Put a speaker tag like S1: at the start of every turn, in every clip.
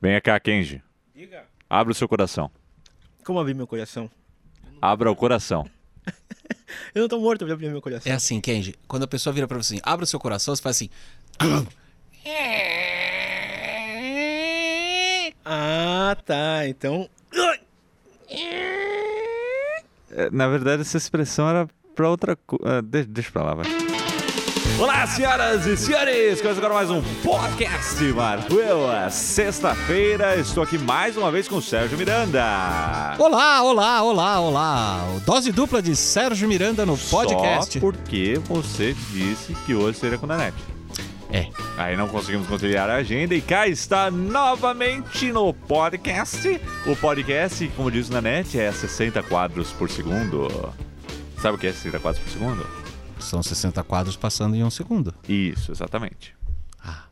S1: Venha cá, Kenji.
S2: Diga.
S1: Abra o seu coração.
S2: Como abrir meu coração?
S1: Abra o coração.
S2: Eu não tô morto pra abrir meu coração.
S3: É assim, Kenji. Quando a pessoa vira pra você assim, abre o seu coração, você faz assim.
S2: Ah, tá. Então.
S1: É, Na verdade, essa expressão era pra outra coisa. deixa pra lá, vai. Olá, senhoras e senhores! Começa agora mais um podcast Marvel. Sexta-feira, estou aqui mais uma vez com o Sérgio Miranda.
S3: Olá, olá, olá, olá. Dose dupla de Sérgio Miranda no podcast.
S1: Só porque você disse que hoje seria com a net.
S3: É.
S1: Aí não conseguimos conciliar a agenda e cá está novamente no podcast. O podcast, como diz na net, é 60 quadros por segundo. Sabe o que é 60 quadros por segundo?
S3: São 60 quadros passando em um segundo.
S1: Isso, exatamente.
S3: Ah.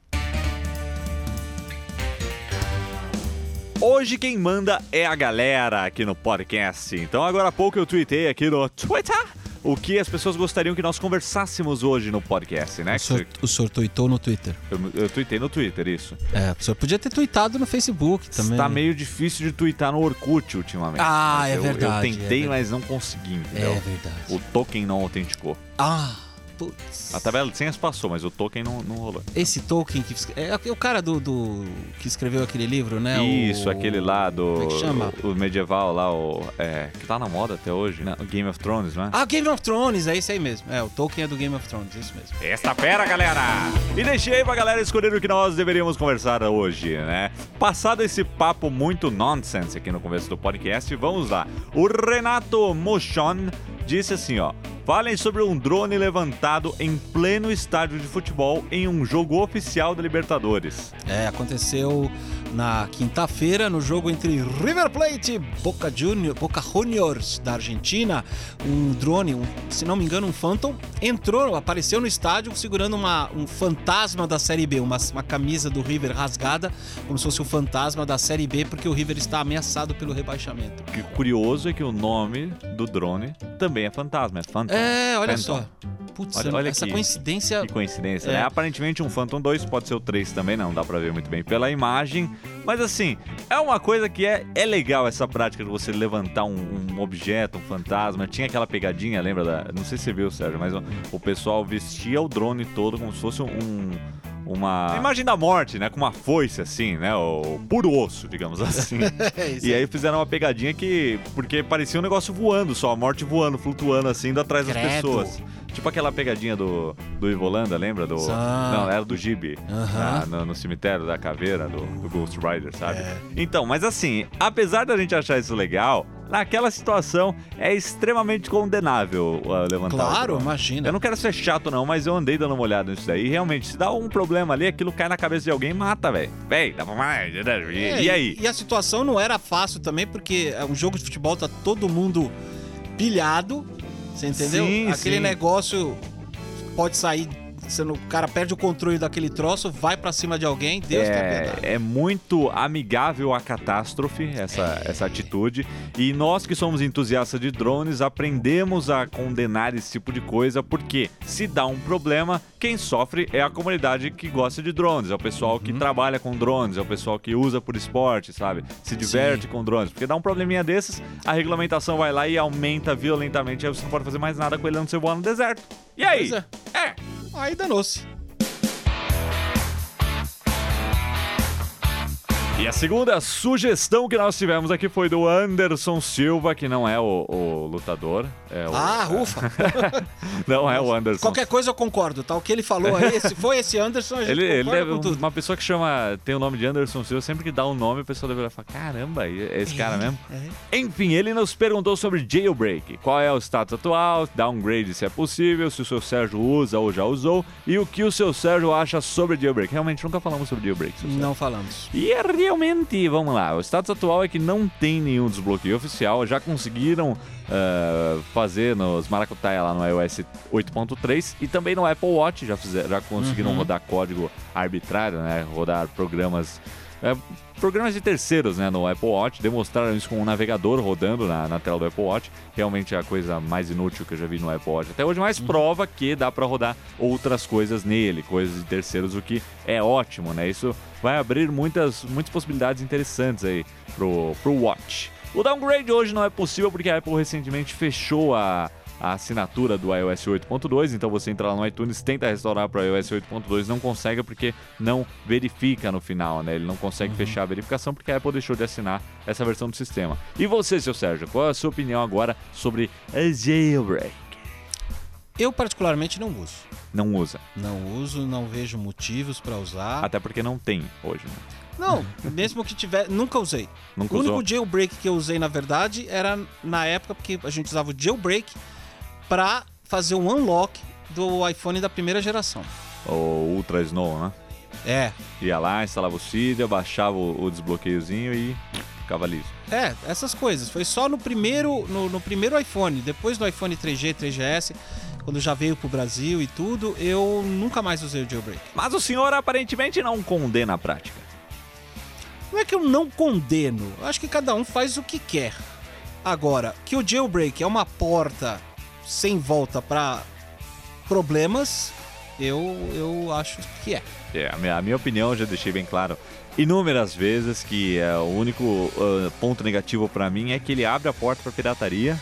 S1: Hoje quem manda é a galera aqui no podcast. Então agora há pouco eu tuitei aqui no Twitter o que as pessoas gostariam que nós conversássemos hoje no podcast, né?
S3: O senhor, o senhor tweetou no Twitter.
S1: Eu, eu tuitei no Twitter, isso.
S3: É, o senhor podia ter tweetado no Facebook também.
S1: Está meio difícil de twittar no Orkut ultimamente.
S3: Ah, é
S1: eu,
S3: verdade,
S1: Eu
S3: é
S1: tentei,
S3: verdade.
S1: mas não consegui, entendeu?
S3: É verdade.
S1: O token não autenticou.
S3: Ah, putz.
S1: A tabela de senhas passou, mas o token não, não rolou.
S3: Esse Tolkien que é o cara do, do- que escreveu aquele livro, né?
S1: Isso,
S3: O-
S1: aquele lá do.
S3: Como é que chama?
S1: O, o medieval lá, o. É, que tá na moda até hoje, né? O Game of Thrones, não é?
S3: Ah, Game of Thrones, é esse aí mesmo. É, o Tolkien é do Game of Thrones, é isso mesmo.
S1: Sexta-feira, galera! E deixei pra galera escolher o que nós deveríamos conversar hoje, né? Passado esse papo muito nonsense aqui no começo do podcast, vamos lá. O Renato Mochon disse assim, ó. Falem sobre um drone levantado em pleno estádio de futebol em um jogo oficial da Libertadores.
S3: É, aconteceu na quinta-feira no jogo entre River Plate e Boca, Junior, Boca Juniors da Argentina. Um drone, um- se não me engano, um Phantom, entrou, apareceu no estádio segurando uma, um fantasma da Série B, uma, uma camisa do River rasgada, como se fosse o fantasma da Série B, porque o River está ameaçado pelo rebaixamento.
S1: O que curioso é que o nome do drone também é fantasma, é Phantom.
S3: É, olha
S1: Phantom.
S3: só. Putz,
S1: Olha- olha
S3: essa
S1: aqui.
S3: coincidência.
S1: Que coincidência,
S3: É.
S1: né? Aparentemente um Phantom 2 pode ser o 3 também, não dá pra ver muito bem pela imagem. Mas assim, é uma coisa que é, é legal essa prática de você levantar um, um objeto, um fantasma. Tinha aquela pegadinha, lembra da. Não sei se você viu, Sérgio, mas o, o pessoal vestia o drone todo como se fosse um. Uma imagem da morte, né? Com uma foice, assim, né? O puro osso, digamos assim.
S3: É
S1: E aí fizeram uma pegadinha que. Porque parecia um negócio voando só, a morte voando, flutuando assim, indo atrás das
S3: Credo.
S1: pessoas. Tipo aquela pegadinha do, do Ivolanda, lembra? Do, não, era do Gibi.
S3: Aham.
S1: na- no, no cemitério da caveira, do, do Ghost Rider, sabe?
S3: É.
S1: Então, mas assim, apesar da gente achar isso legal, naquela situação é extremamente condenável uh, levantar.
S3: Claro, imagina.
S1: Eu não quero ser chato, não, mas eu andei dando uma olhada nisso daí. E realmente, se dá um problema ali, aquilo cai na cabeça de alguém e mata, velho. Véi, dá pra mais. E,
S3: É,
S1: e aí?
S3: E a situação não era fácil também, porque é um jogo de futebol, tá todo mundo pilhado, você entendeu?
S1: Sim,
S3: Aquele
S1: sim.
S3: negócio pode sair, sendo, o cara perde o controle daquele troço, vai pra cima de alguém, Deus tem piedade.
S1: É, é muito amigável à catástrofe essa, essa atitude. E nós que somos entusiastas de drones aprendemos a condenar esse tipo de coisa, porque se dá um problema, quem sofre é a comunidade que gosta de drones, é o pessoal que trabalha com drones, é o pessoal que usa por esporte, sabe? Se diverte com drones. Porque dá um probleminha desses, a regulamentação vai lá e aumenta violentamente, aí você não pode fazer mais nada com ele não você voar no deserto. E aí?
S3: Pois é.
S1: é.
S3: Aí danou-se.
S1: E a segunda sugestão que nós tivemos aqui foi do Anderson Silva, que não é o, o lutador. É o,
S3: Ah, ufa.
S1: Não é o Anderson.
S3: Qualquer coisa eu concordo, tá? O que ele falou aí, se foi esse Anderson, a gente
S1: Ele, ele
S3: com tudo.
S1: uma pessoa que chama, tem o nome de Anderson Silva, sempre que dá um nome, a pessoa deve falar, caramba, é esse cara mesmo? Enfim, ele nos perguntou sobre jailbreak, qual é o status atual, downgrade se é possível, se o seu Sérgio usa ou já usou, e o que o seu Sérgio acha sobre jailbreak. Realmente nunca falamos sobre jailbreak.
S3: Não falamos.
S1: E é realmente, vamos lá, o status atual é que não tem nenhum desbloqueio oficial, já conseguiram ah, fazer nos maracutaia lá no iOS 8.3 e também no Apple Watch, já, fizeram, já conseguiram rodar código arbitrário, né, rodar programas é, programas de terceiros né, no Apple Watch demonstraram isso com um navegador rodando na, na tela do Apple Watch. Realmente é a coisa mais inútil que eu já vi no Apple Watch até hoje, mas prova que dá para rodar outras coisas nele, coisas de terceiros, o que é ótimo, né? Isso vai abrir muitas, muitas possibilidades interessantes aí pro, pro Watch. O downgrade hoje não é possível porque a Apple recentemente fechou a, a assinatura do iOS 8.2, então você entra lá no iTunes, tenta restaurar para o iOS 8.2, não consegue porque não verifica no final, né? Ele não consegue fechar a verificação porque a Apple deixou de assinar essa versão do sistema. E você, seu Sérgio, qual é a sua opinião agora sobre a jailbreak?
S3: Eu particularmente não uso.
S1: Não usa,
S3: Não uso, não vejo motivos para usar.
S1: até porque não tem hoje, né?
S3: Não, mesmo que tiver, nunca usei.
S1: Nunca
S3: o
S1: usou?
S3: único jailbreak que eu usei, na verdade, era na época porque a gente usava o jailbreak para fazer um unlock do iPhone da primeira geração.
S1: O Ultra Snow, né?
S3: É,
S1: Ia lá, instalava o Cydia, baixava o, o desbloqueiozinho e ficava liso.
S3: é, essas coisas. Foi só no primeiro, no, no primeiro iPhone, depois do iPhone 3G, 3GS, quando já veio pro Brasil e tudo, eu nunca mais usei o jailbreak.
S1: Mas o senhor aparentemente não condena a prática.
S3: Não é que eu não condeno, eu acho que cada um faz o que quer. Agora, que o jailbreak é uma porta sem volta para problemas, eu, eu acho que é.
S1: É, a minha, a minha opinião, já deixei bem claro inúmeras vezes que é, o único ah, ponto negativo pra mim é que ele abre a porta pra pirataria.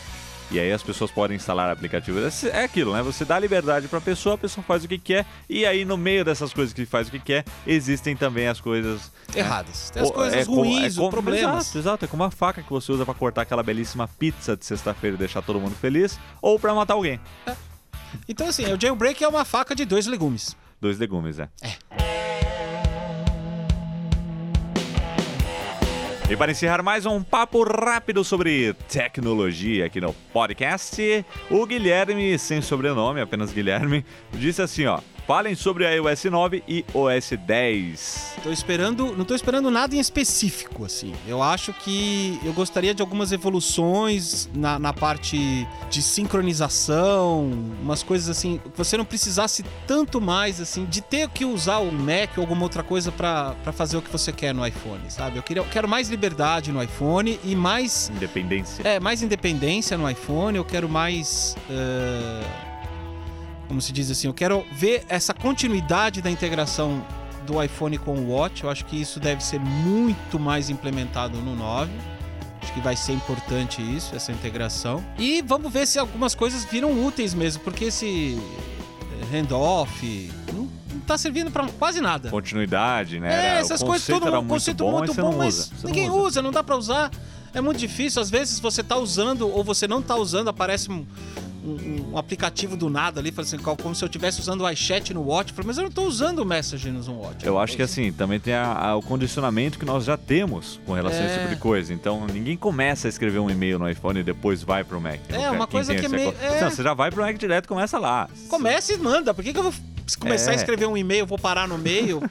S1: E aí as pessoas podem instalar aplicativos. É é aquilo, né? Você dá liberdade pra pessoa, a pessoa faz o que quer. E aí, no meio dessas coisas que faz o que quer, existem também as coisas né?
S3: Erradas. Tem as
S1: O-
S3: coisas
S1: é
S3: ruins,
S1: é
S3: os problemas.
S1: Exato, exato. É como a faca que você usa pra cortar aquela belíssima pizza de sexta-feira e deixar todo mundo feliz. Ou pra matar alguém.
S3: Então, assim, o jailbreak é uma faca de dois legumes.
S1: Dois legumes, é. E para encerrar mais um papo rápido sobre tecnologia aqui no podcast, o Guilherme, sem sobrenome, apenas Guilherme, disse assim, ó. Falem sobre a iOS 9 e OS 10.
S3: Tô esperando, não tô esperando nada em específico, assim. Eu acho que eu gostaria de algumas evoluções na, na parte de sincronização, umas coisas assim, você não precisasse tanto mais, assim, de ter que usar o Mac ou alguma outra coisa pra pra fazer o que você quer no iPhone, sabe? Eu, queria, eu quero mais liberdade no iPhone e mais
S1: Independência.
S3: é, mais independência no iPhone, eu quero mais. eh, como se diz assim, eu quero ver essa continuidade da integração do iPhone com o Watch. Eu acho que isso deve ser muito mais implementado no 9. Acho que vai ser importante isso, essa integração. E vamos ver se algumas coisas viram úteis mesmo, porque esse eh, handoff não, não tá servindo pra quase nada.
S1: Continuidade, né?
S3: É,
S1: Era-
S3: essas coisas, todo mundo, conceito
S1: bom,
S3: muito bom, mas
S1: usa. Você não
S3: ninguém
S1: usa.
S3: usa. não dá pra usar. É muito difícil. Às vezes você tá usando ou você não tá usando, aparece um, um- um aplicativo do nada ali, fala assim, como se eu estivesse usando o iChat no Watch. Falei, mas eu não tô usando o Message no Watch.
S1: Eu acho que assim, também tem a- a- o condicionamento que nós já temos com relação a esse
S3: É.
S1: tipo de coisa. Então, ninguém começa a escrever um e-mail no iPhone e depois vai pro Mac.
S3: É, uma coisa que é meio-
S1: acordo.
S3: é.
S1: Não, você já vai pro Mac direto e começa lá.
S3: Comece e manda. Por que, que eu vou começar
S1: É.
S3: a escrever um e-mail, vou parar no meio?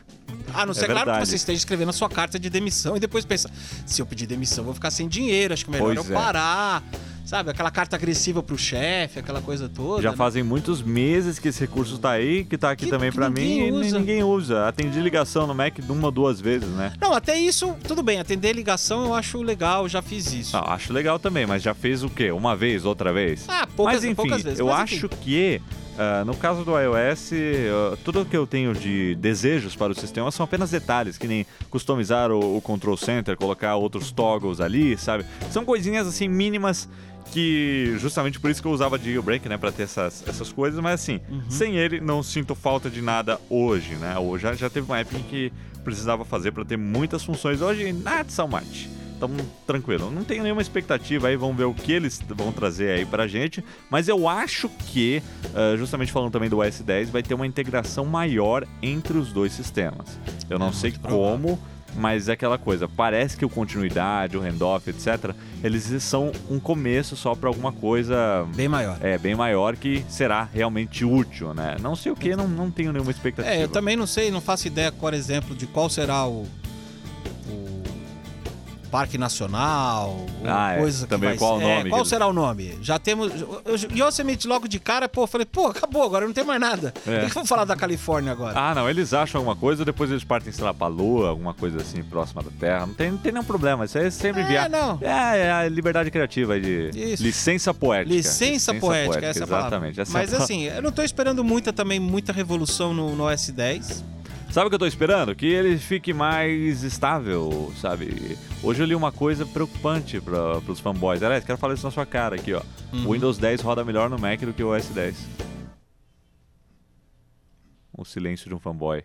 S3: A não ser,
S1: É
S3: claro, que você esteja escrevendo a sua carta de demissão e depois pensa, se eu pedir demissão, vou ficar sem dinheiro, acho que melhor
S1: Pois
S3: eu
S1: é.
S3: parar. Sabe, aquela carta agressiva pro chefe, aquela coisa toda.
S1: Já
S3: né?
S1: fazem muitos meses que esse recurso tá aí, que tá aqui
S3: Que-
S1: também pra mim
S3: ninguém
S1: e
S3: usa.
S1: ninguém usa. Atendi ligação no Mac uma ou duas vezes, né?
S3: Não, até isso, tudo bem. Atender ligação eu acho legal, já fiz isso.
S1: Ah, acho legal também, mas já fez o quê? Uma vez, outra vez?
S3: Ah, poucas,
S1: mas enfim,
S3: poucas vezes.
S1: eu
S3: mas,
S1: acho
S3: enfim.
S1: que ah, no caso do iOS, ah, tudo que eu tenho de desejos para o sistema são apenas detalhes, que nem customizar o, o Control Center, colocar outros toggles ali, sabe? São coisinhas assim mínimas que justamente por isso que eu usava de jailbreak, né, para ter essas, essas coisas, mas assim,
S3: Uhum.
S1: sem ele não sinto falta de nada hoje, né? Hoje já, já teve uma época em que precisava fazer para ter muitas funções. Hoje, not so much. Então, tranquilo. Não tenho nenhuma expectativa aí, vamos ver o que eles vão trazer aí pra gente. Mas eu acho que, ah, justamente falando também do OS 10, vai ter uma integração maior entre os dois sistemas. Eu não
S3: É
S1: sei como, mas é aquela coisa. Parece que o continuidade, o handoff, etc., eles são um começo só pra alguma coisa
S3: Bem maior.
S1: é, bem maior que será realmente útil, né? Não sei o que, não, não tenho nenhuma expectativa.
S3: É, eu também não sei, não faço ideia, por exemplo, de qual será o, o Parque Nacional,
S1: Ah, é.
S3: coisa que
S1: Também,
S3: vai
S1: qual o
S3: ser- é,
S1: nome
S3: qual
S1: que-
S3: será o nome? Já temos. Yosemite logo de cara, pô, falei, pô, acabou, agora não tem mais nada.
S1: É.
S3: Por que que vamos falar da Califórnia agora?
S1: Ah, não, eles acham alguma coisa, depois eles partem, sei lá, pra Lua, alguma coisa assim, próxima da Terra. Não tem, não tem nenhum problema, isso aí é sempre
S3: É,
S1: viagem.
S3: não.
S1: É, é a liberdade criativa de
S3: Isso.
S1: licença poética.
S3: Licença, poética, essa é.
S1: Exatamente. essa é a
S3: Mas assim, eu não tô esperando muita também, muita revolução no, no S10.
S1: Sabe o que eu tô esperando? Que ele fique mais estável, sabe? Hoje eu li uma coisa preocupante para pros fanboys. Aliás, quero falar isso na sua cara aqui, ó.
S3: Uhum.
S1: O Windows 10 roda melhor no Mac do que o OS 10. O silêncio de um fanboy.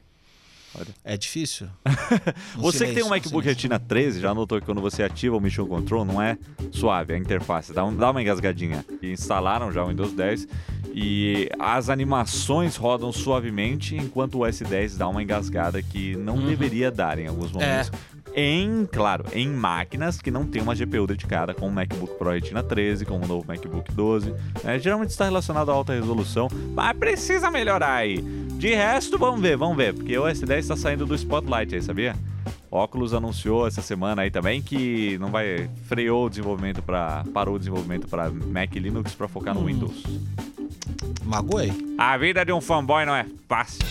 S1: Olha.
S3: É difícil.
S1: Você que tem um
S3: silêncio,
S1: MacBook
S3: silêncio.
S1: Retina 13, já notou que quando você ativa o Mission Control não é suave, a interface dá, um- dá uma engasgadinha. E instalaram já o Windows 10 e as animações rodam suavemente, enquanto o S10 dá uma engasgada que não
S3: Uhum.
S1: deveria dar em alguns momentos. Em, claro, em máquinas que não tem uma GPU dedicada, como o MacBook Pro Retina 13, como o novo MacBook 12. né? geralmente está relacionado a alta resolução, mas precisa melhorar aí. De resto, vamos ver, vamos ver, porque o S10 está saindo do Spotlight aí, sabia? Óculos anunciou essa semana aí também que não vai freou o desenvolvimento para parou o desenvolvimento para Mac e Linux para focar no
S3: Hum.
S1: Windows.
S3: Magoei.
S1: A vida de um fanboy não é fácil.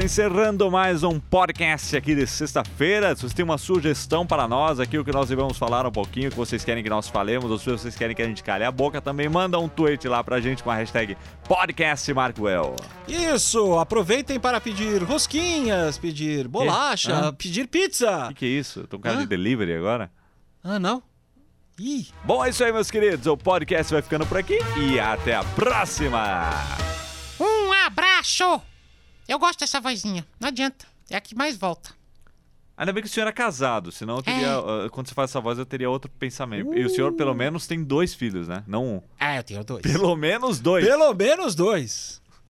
S1: Encerrando mais um podcast aqui de sexta-feira. Se você tem uma sugestão para nós aqui, o que nós devemos falar um pouquinho, o que vocês querem que nós falemos, ou se vocês querem que a gente cale a boca, também manda um tweet lá pra gente com a hashtag podcastmarkwell.
S3: Isso! Aproveitem para pedir rosquinhas, pedir bolacha, pedir
S1: O
S3: pizza.
S1: que, que é isso? Tô com cara
S3: Hã?
S1: de delivery agora?
S3: Ah, não? Ih,
S1: Bom, é isso aí, meus queridos. O podcast vai ficando por aqui e até a próxima!
S4: Um abraço! Eu gosto dessa vozinha, não adianta, é a que mais volta.
S1: Ainda bem que o senhor é casado, senão eu teria.
S4: É.
S1: ah, Quando você faz essa voz, eu teria outro pensamento. E o senhor, pelo menos, tem dois filhos, né? Não um.
S3: ah, eu tenho dois.
S1: Pelo menos dois.
S3: Pelo menos dois.